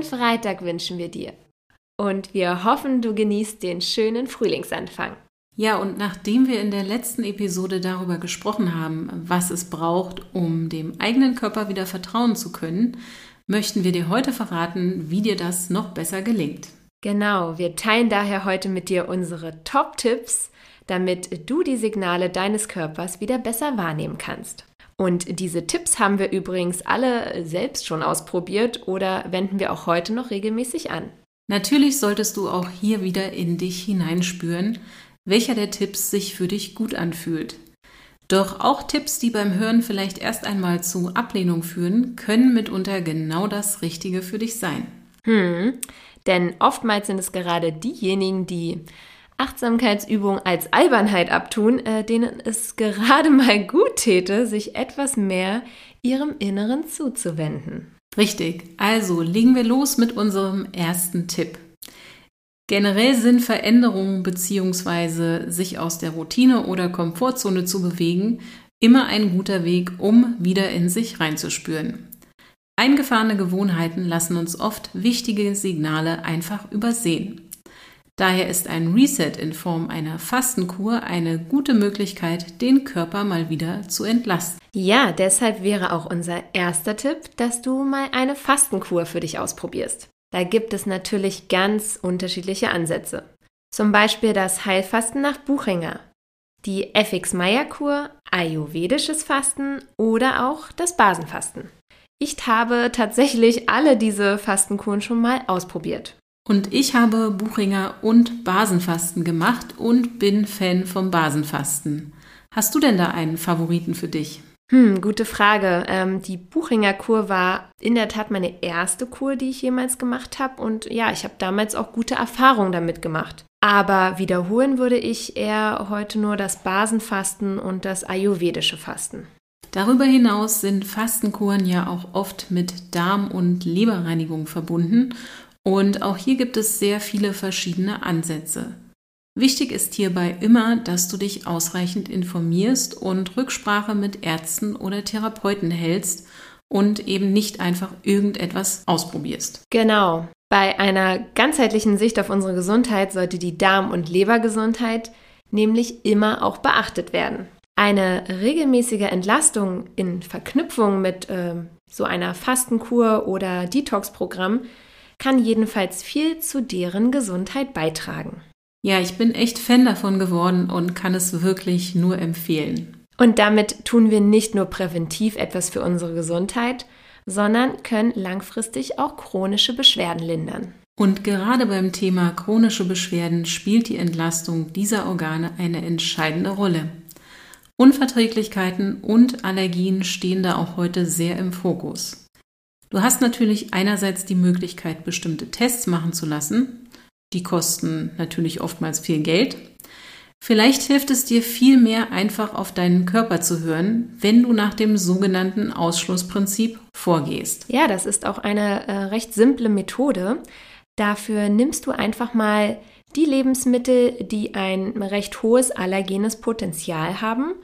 schönen Freitag wünschen wir dir. Und wir hoffen, du genießt den schönen Frühlingsanfang. Ja, und nachdem wir in der letzten Episode darüber gesprochen haben, was es braucht, um dem eigenen Körper wieder vertrauen zu können, möchten wir dir heute verraten, wie dir das noch besser gelingt. Genau, wir teilen daher heute mit dir unsere Top-Tipps, damit du die Signale deines Körpers wieder besser wahrnehmen kannst. Und diese Tipps haben wir übrigens alle selbst schon ausprobiert oder wenden wir auch heute noch regelmäßig an. Natürlich solltest du auch hier wieder in dich hineinspüren, welcher der Tipps sich für dich gut anfühlt. Doch auch Tipps, die beim Hören vielleicht erst einmal zu Ablehnung führen, können mitunter genau das Richtige für dich sein. Hm, denn oftmals sind es gerade diejenigen, die Achtsamkeitsübungen als Albernheit abtun, äh, denen es gerade mal gut täte, sich etwas mehr ihrem Inneren zuzuwenden. Richtig, also legen wir los mit unserem ersten Tipp. Generell sind Veränderungen bzw. sich aus der Routine oder Komfortzone zu bewegen immer ein guter Weg, um wieder in sich reinzuspüren. Eingefahrene Gewohnheiten lassen uns oft wichtige Signale einfach übersehen. Daher ist ein Reset in Form einer Fastenkur eine gute Möglichkeit, den Körper mal wieder zu entlasten. Ja, deshalb wäre auch unser erster Tipp, dass du mal eine Fastenkur für dich ausprobierst. Da gibt es natürlich ganz unterschiedliche Ansätze. Zum Beispiel das Heilfasten nach Buchinger, die FX-Meyer-Kur, Ayurvedisches Fasten oder auch das Basenfasten. Ich habe tatsächlich alle diese Fastenkuren schon mal ausprobiert. Und ich habe Buchinger und Basenfasten gemacht und bin Fan vom Basenfasten. Hast du denn da einen Favoriten für dich? Hm, gute Frage. Ähm, die Buchinger Kur war in der Tat meine erste Kur, die ich jemals gemacht habe. Und ja, ich habe damals auch gute Erfahrungen damit gemacht. Aber wiederholen würde ich eher heute nur das Basenfasten und das ayurvedische Fasten. Darüber hinaus sind Fastenkuren ja auch oft mit Darm- und Leberreinigung verbunden. Und auch hier gibt es sehr viele verschiedene Ansätze. Wichtig ist hierbei immer, dass du dich ausreichend informierst und Rücksprache mit Ärzten oder Therapeuten hältst und eben nicht einfach irgendetwas ausprobierst. Genau. Bei einer ganzheitlichen Sicht auf unsere Gesundheit sollte die Darm- und Lebergesundheit nämlich immer auch beachtet werden. Eine regelmäßige Entlastung in Verknüpfung mit äh, so einer Fastenkur oder Detox-Programm kann jedenfalls viel zu deren Gesundheit beitragen. Ja, ich bin echt Fan davon geworden und kann es wirklich nur empfehlen. Und damit tun wir nicht nur präventiv etwas für unsere Gesundheit, sondern können langfristig auch chronische Beschwerden lindern. Und gerade beim Thema chronische Beschwerden spielt die Entlastung dieser Organe eine entscheidende Rolle. Unverträglichkeiten und Allergien stehen da auch heute sehr im Fokus. Du hast natürlich einerseits die Möglichkeit, bestimmte Tests machen zu lassen, die kosten natürlich oftmals viel Geld. Vielleicht hilft es dir viel mehr einfach auf deinen Körper zu hören, wenn du nach dem sogenannten Ausschlussprinzip vorgehst. Ja, das ist auch eine äh, recht simple Methode. Dafür nimmst du einfach mal die Lebensmittel, die ein recht hohes allergenes Potenzial haben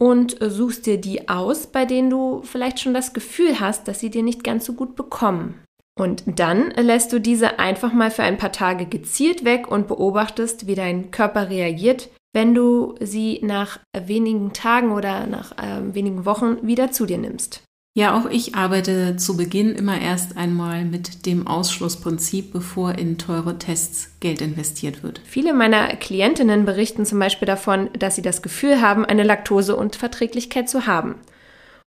und äh, suchst dir die aus, bei denen du vielleicht schon das Gefühl hast, dass sie dir nicht ganz so gut bekommen. Und dann lässt du diese einfach mal für ein paar Tage gezielt weg und beobachtest, wie dein Körper reagiert, wenn du sie nach wenigen Tagen oder nach äh, wenigen Wochen wieder zu dir nimmst. Ja, auch ich arbeite zu Beginn immer erst einmal mit dem Ausschlussprinzip, bevor in teure Tests Geld investiert wird. Viele meiner Klientinnen berichten zum Beispiel davon, dass sie das Gefühl haben, eine Laktoseunverträglichkeit zu haben.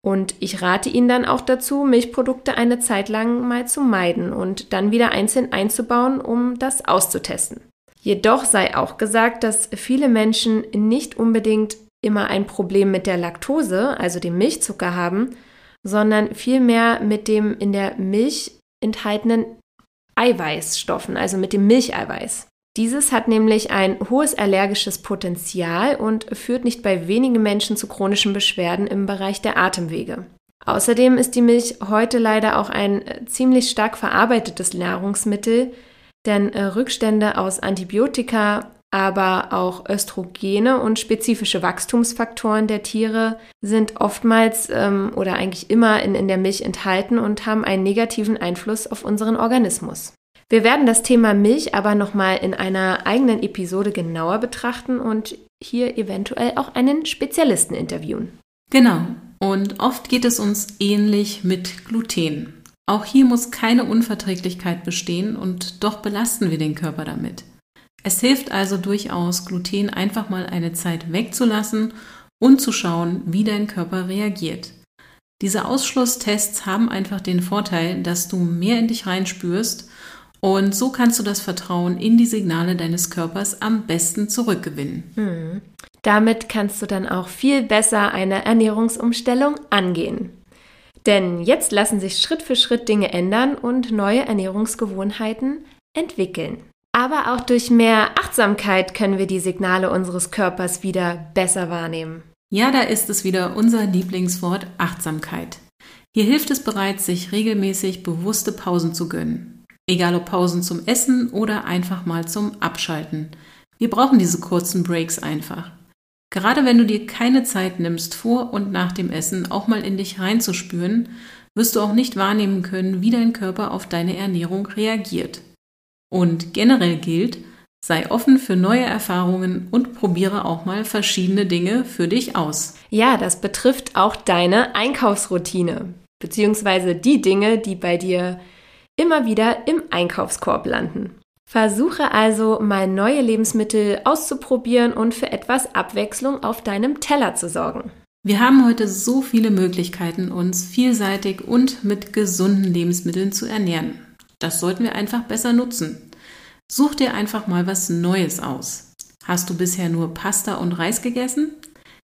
Und ich rate Ihnen dann auch dazu, Milchprodukte eine Zeit lang mal zu meiden und dann wieder einzeln einzubauen, um das auszutesten. Jedoch sei auch gesagt, dass viele Menschen nicht unbedingt immer ein Problem mit der Laktose, also dem Milchzucker haben, sondern vielmehr mit dem in der Milch enthaltenen Eiweißstoffen, also mit dem Milcheiweiß. Dieses hat nämlich ein hohes allergisches Potenzial und führt nicht bei wenigen Menschen zu chronischen Beschwerden im Bereich der Atemwege. Außerdem ist die Milch heute leider auch ein äh, ziemlich stark verarbeitetes Nahrungsmittel, denn äh, Rückstände aus Antibiotika aber auch Östrogene und spezifische Wachstumsfaktoren der Tiere sind oftmals ähm, oder eigentlich immer in, in der Milch enthalten und haben einen negativen Einfluss auf unseren Organismus. Wir werden das Thema Milch aber nochmal in einer eigenen Episode genauer betrachten und hier eventuell auch einen Spezialisten interviewen. Genau. Und oft geht es uns ähnlich mit Gluten. Auch hier muss keine Unverträglichkeit bestehen und doch belasten wir den Körper damit. Es hilft also durchaus, Gluten einfach mal eine Zeit wegzulassen und zu schauen, wie dein Körper reagiert. Diese Ausschlusstests haben einfach den Vorteil, dass du mehr in dich reinspürst und so kannst du das Vertrauen in die Signale deines Körpers am besten zurückgewinnen. Hm. Damit kannst du dann auch viel besser eine Ernährungsumstellung angehen. Denn jetzt lassen sich Schritt für Schritt Dinge ändern und neue Ernährungsgewohnheiten entwickeln. Aber auch durch mehr Achtsamkeit können wir die Signale unseres Körpers wieder besser wahrnehmen. Ja, da ist es wieder unser Lieblingswort Achtsamkeit. Hier hilft es bereits, sich regelmäßig bewusste Pausen zu gönnen. Egal ob Pausen zum Essen oder einfach mal zum Abschalten. Wir brauchen diese kurzen Breaks einfach. Gerade wenn du dir keine Zeit nimmst, vor und nach dem Essen auch mal in dich reinzuspüren, wirst du auch nicht wahrnehmen können, wie dein Körper auf deine Ernährung reagiert. Und generell gilt, sei offen für neue Erfahrungen und probiere auch mal verschiedene Dinge für dich aus. Ja, das betrifft auch deine Einkaufsroutine, beziehungsweise die Dinge, die bei dir immer wieder im Einkaufskorb landen. Versuche also mal neue Lebensmittel auszuprobieren und für etwas Abwechslung auf deinem Teller zu sorgen. Wir haben heute so viele Möglichkeiten, uns vielseitig und mit gesunden Lebensmitteln zu ernähren. Das sollten wir einfach besser nutzen. Such dir einfach mal was Neues aus. Hast du bisher nur Pasta und Reis gegessen?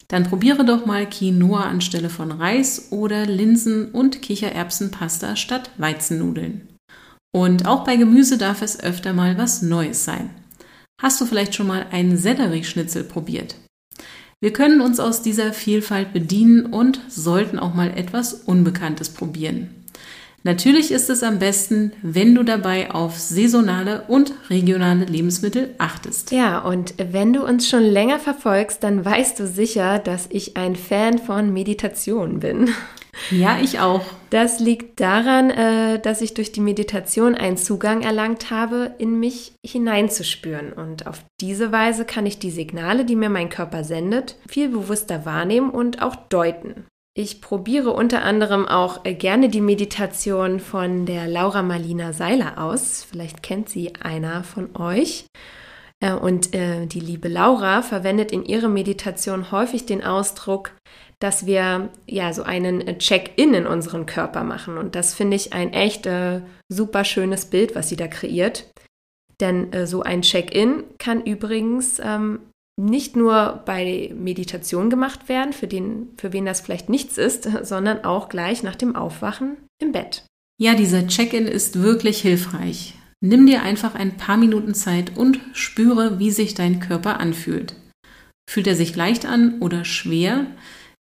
Dann probiere doch mal Quinoa anstelle von Reis oder Linsen- und Kichererbsenpasta statt Weizennudeln. Und auch bei Gemüse darf es öfter mal was Neues sein. Hast du vielleicht schon mal einen Sellerieschnitzel probiert? Wir können uns aus dieser Vielfalt bedienen und sollten auch mal etwas Unbekanntes probieren. Natürlich ist es am besten, wenn du dabei auf saisonale und regionale Lebensmittel achtest. Ja, und wenn du uns schon länger verfolgst, dann weißt du sicher, dass ich ein Fan von Meditation bin. Ja, ich auch. Das liegt daran, äh, dass ich durch die Meditation einen Zugang erlangt habe, in mich hineinzuspüren. Und auf diese Weise kann ich die Signale, die mir mein Körper sendet, viel bewusster wahrnehmen und auch deuten. Ich probiere unter anderem auch äh, gerne die Meditation von der Laura Marlina Seiler aus. Vielleicht kennt sie einer von euch. Äh, und äh, die liebe Laura verwendet in ihrer Meditation häufig den Ausdruck, dass wir ja so einen Check-in in unseren Körper machen. Und das finde ich ein echt super schönes Bild, was sie da kreiert. Denn so ein Check-in kann übrigens ähm, nicht nur bei Meditation gemacht werden, für, den, für wen das vielleicht nichts ist, sondern auch gleich nach dem Aufwachen im Bett. Ja, dieser Check-in ist wirklich hilfreich. Nimm dir einfach ein paar Minuten Zeit und spüre, wie sich dein Körper anfühlt. Fühlt er sich leicht an oder schwer?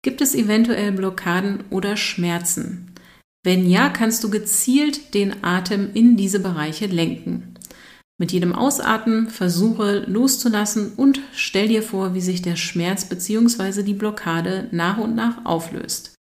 Gibt es eventuell Blockaden oder Schmerzen? Wenn ja, kannst du gezielt den Atem in diese Bereiche lenken. Mit jedem Ausatmen versuche loszulassen und stell dir vor, wie sich der Schmerz bzw. die Blockade nach und nach auflöst.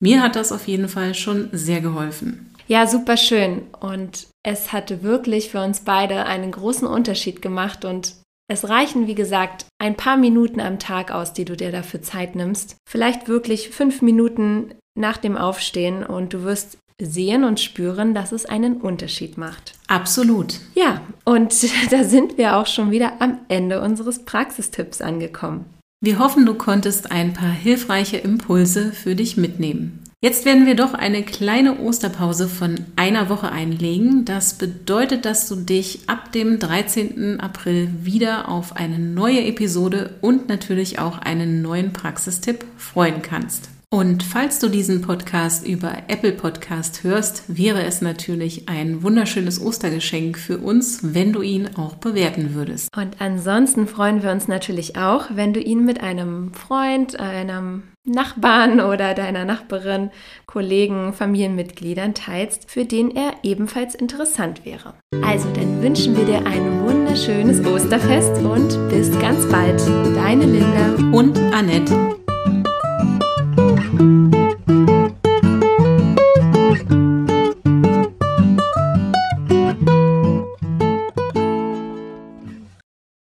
Mir hat das auf jeden Fall schon sehr geholfen. Ja, super schön. Und es hatte wirklich für uns beide einen großen Unterschied gemacht. Und es reichen, wie gesagt, ein paar Minuten am Tag aus, die du dir dafür Zeit nimmst. Vielleicht wirklich fünf Minuten nach dem Aufstehen und du wirst sehen und spüren, dass es einen Unterschied macht. Absolut. Ja, und da sind wir auch schon wieder am Ende unseres Praxistipps angekommen. Wir hoffen, du konntest ein paar hilfreiche Impulse für dich mitnehmen. Jetzt werden wir doch eine kleine Osterpause von einer Woche einlegen. Das bedeutet, dass du dich ab dem 13. April wieder auf eine neue Episode und natürlich auch einen neuen Praxistipp freuen kannst. Und falls du diesen Podcast über Apple Podcast hörst, wäre es natürlich ein wunderschönes Ostergeschenk für uns, wenn du ihn auch bewerten würdest. Und ansonsten freuen wir uns natürlich auch, wenn du ihn mit einem Freund, einem Nachbarn oder deiner Nachbarin, Kollegen, Familienmitgliedern teilst, für den er ebenfalls interessant wäre. Also dann wünschen wir dir ein wunderschönes Osterfest und bis ganz bald. Deine Linda und Annette. Thank you.